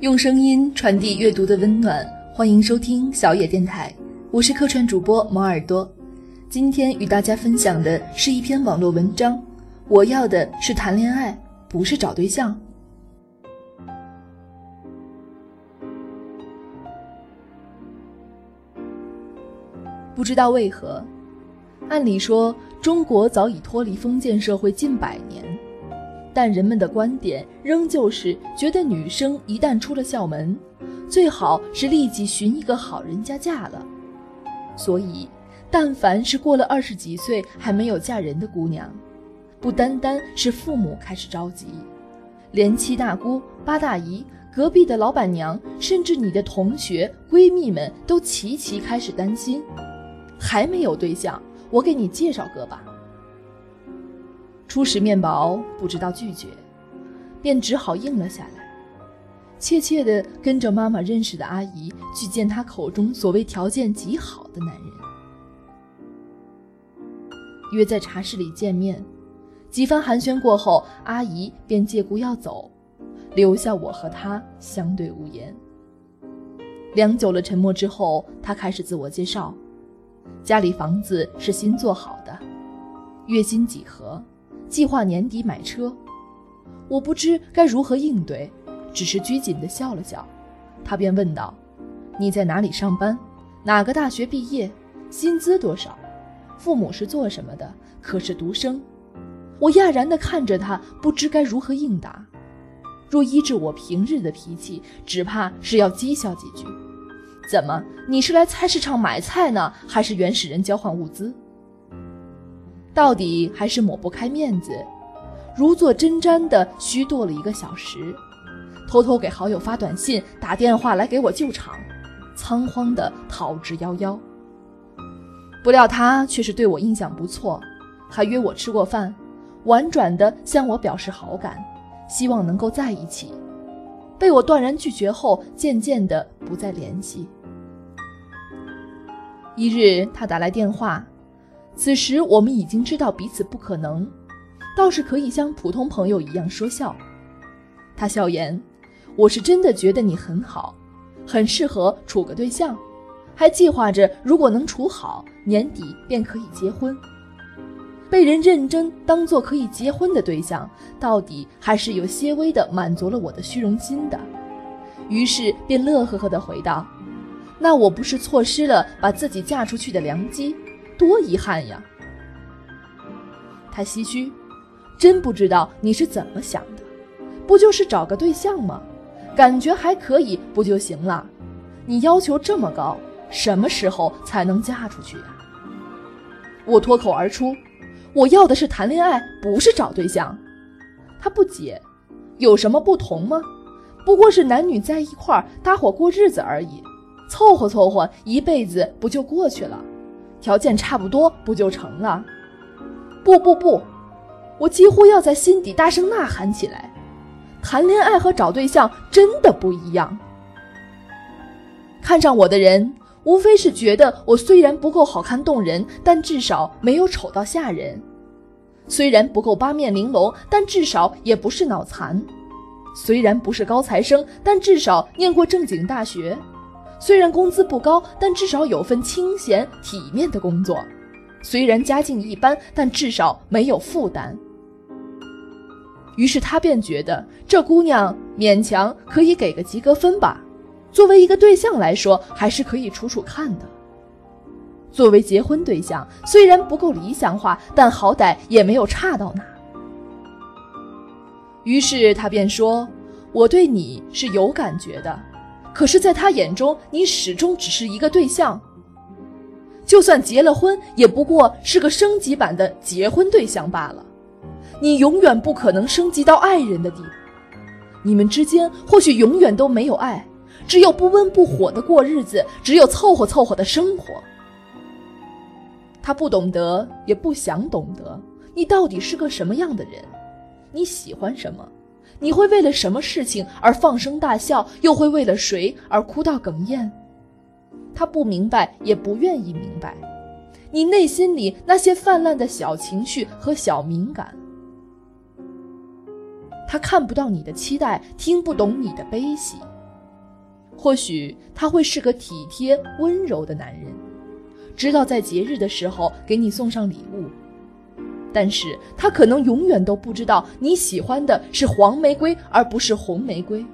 用声音传递阅读的温暖，欢迎收听小野电台，我是客串主播毛耳朵。今天与大家分享的是一篇网络文章，我要的是谈恋爱，不是找对象。不知道为何，按理说中国早已脱离封建社会近百年。但人们的观点仍旧是觉得女生一旦出了校门，最好是立即寻一个好人家嫁了。所以，但凡是过了二十几岁还没有嫁人的姑娘，不单单是父母开始着急，连七大姑八大姨、隔壁的老板娘，甚至你的同学闺蜜们都齐齐开始担心：还没有对象，我给你介绍个吧。初识面薄，不知道拒绝，便只好应了下来，怯怯地跟着妈妈认识的阿姨去见她口中所谓条件极好的男人。约在茶室里见面，几番寒暄过后，阿姨便借故要走，留下我和他相对无言。良久了沉默之后，他开始自我介绍：家里房子是新做好的，月薪几何。计划年底买车，我不知该如何应对，只是拘谨地笑了笑。他便问道：“你在哪里上班？哪个大学毕业？薪资多少？父母是做什么的？可是独生？”我讶然地看着他，不知该如何应答。若依着我平日的脾气，只怕是要讥笑几句：“怎么，你是来菜市场买菜呢，还是原始人交换物资？”到底还是抹不开面子，如坐针毡的虚度了一个小时，偷偷给好友发短信、打电话来给我救场，仓皇的逃之夭夭。不料他却是对我印象不错，还约我吃过饭，婉转的向我表示好感，希望能够在一起。被我断然拒绝后，渐渐的不再联系。一日，他打来电话。此时我们已经知道彼此不可能，倒是可以像普通朋友一样说笑。他笑言：“我是真的觉得你很好，很适合处个对象，还计划着如果能处好，年底便可以结婚。”被人认真当做可以结婚的对象，到底还是有些微的满足了我的虚荣心的。于是便乐呵呵地回道：“那我不是错失了把自己嫁出去的良机？”多遗憾呀！他唏嘘，真不知道你是怎么想的，不就是找个对象吗？感觉还可以，不就行了？你要求这么高，什么时候才能嫁出去呀？我脱口而出：“我要的是谈恋爱，不是找对象。”他不解：“有什么不同吗？不过是男女在一块搭伙过日子而已，凑合凑合，一辈子不就过去了？”条件差不多不就成了？不不不，我几乎要在心底大声呐喊起来：谈恋爱和找对象真的不一样。看上我的人，无非是觉得我虽然不够好看动人，但至少没有丑到吓人；虽然不够八面玲珑，但至少也不是脑残；虽然不是高材生，但至少念过正经大学。虽然工资不高，但至少有份清闲体面的工作；虽然家境一般，但至少没有负担。于是他便觉得这姑娘勉强可以给个及格分吧，作为一个对象来说，还是可以处处看的。作为结婚对象，虽然不够理想化，但好歹也没有差到哪。于是他便说：“我对你是有感觉的。”可是，在他眼中，你始终只是一个对象。就算结了婚，也不过是个升级版的结婚对象罢了。你永远不可能升级到爱人的地步。你们之间或许永远都没有爱，只有不温不火的过日子，只有凑合凑合的生活。他不懂得，也不想懂得，你到底是个什么样的人？你喜欢什么？你会为了什么事情而放声大笑，又会为了谁而哭到哽咽？他不明白，也不愿意明白，你内心里那些泛滥的小情绪和小敏感。他看不到你的期待，听不懂你的悲喜。或许他会是个体贴温柔的男人，知道在节日的时候给你送上礼物，但是他可能永远都不知道你喜欢的是黄玫瑰而不是红玫瑰。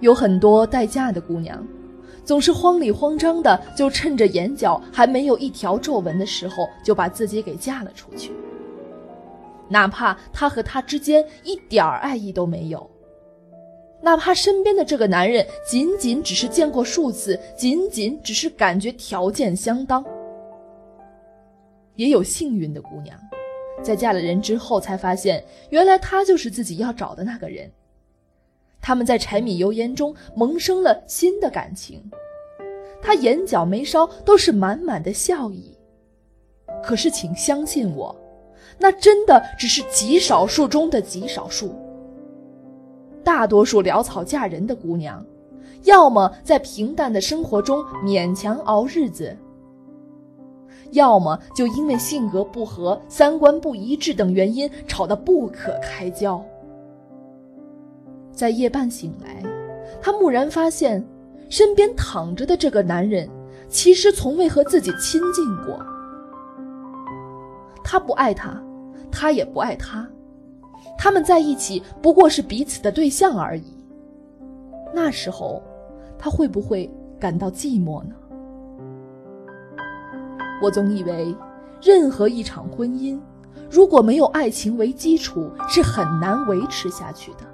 有很多待嫁的姑娘，总是慌里慌张的，就趁着眼角还没有一条皱纹的时候，就把自己给嫁了出去。哪怕他和她之间一点儿爱意都没有，哪怕身边的这个男人仅仅只是见过数次，仅仅只是感觉条件相当。也有幸运的姑娘，在嫁了人之后才发现，原来他就是自己要找的那个人。他们在柴米油盐中萌生了新的感情，他眼角眉梢都是满满的笑意。可是，请相信我，那真的只是极少数中的极少数。大多数潦草嫁人的姑娘，要么在平淡的生活中勉强熬日子，要么就因为性格不合、三观不一致等原因吵得不可开交。在夜半醒来，他蓦然发现，身边躺着的这个男人，其实从未和自己亲近过。他不爱他，他也不爱他，他们在一起不过是彼此的对象而已。那时候，他会不会感到寂寞呢？我总以为，任何一场婚姻，如果没有爱情为基础，是很难维持下去的。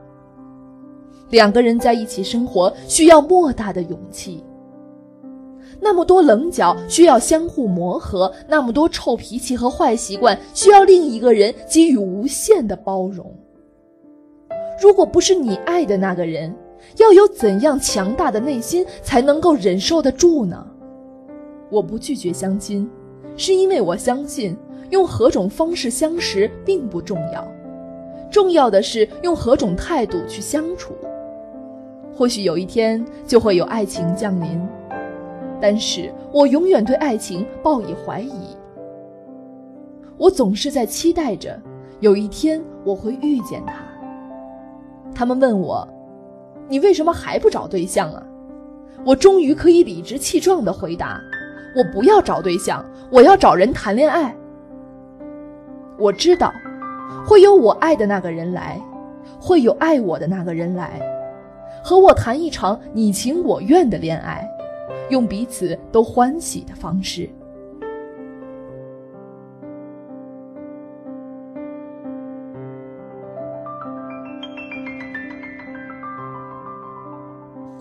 两个人在一起生活需要莫大的勇气，那么多棱角需要相互磨合，那么多臭脾气和坏习惯需要另一个人给予无限的包容。如果不是你爱的那个人，要有怎样强大的内心才能够忍受得住呢？我不拒绝相亲，是因为我相信用何种方式相识并不重要，重要的是用何种态度去相处。或许有一天就会有爱情降临，但是我永远对爱情抱以怀疑。我总是在期待着有一天我会遇见他。他们问我：“你为什么还不找对象啊？”我终于可以理直气壮地回答：“我不要找对象，我要找人谈恋爱。”我知道，会有我爱的那个人来，会有爱我的那个人来。和我谈一场你情我愿的恋爱，用彼此都欢喜的方式。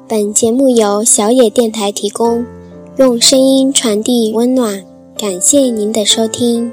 本节目由小野电台提供，用声音传递温暖。感谢您的收听。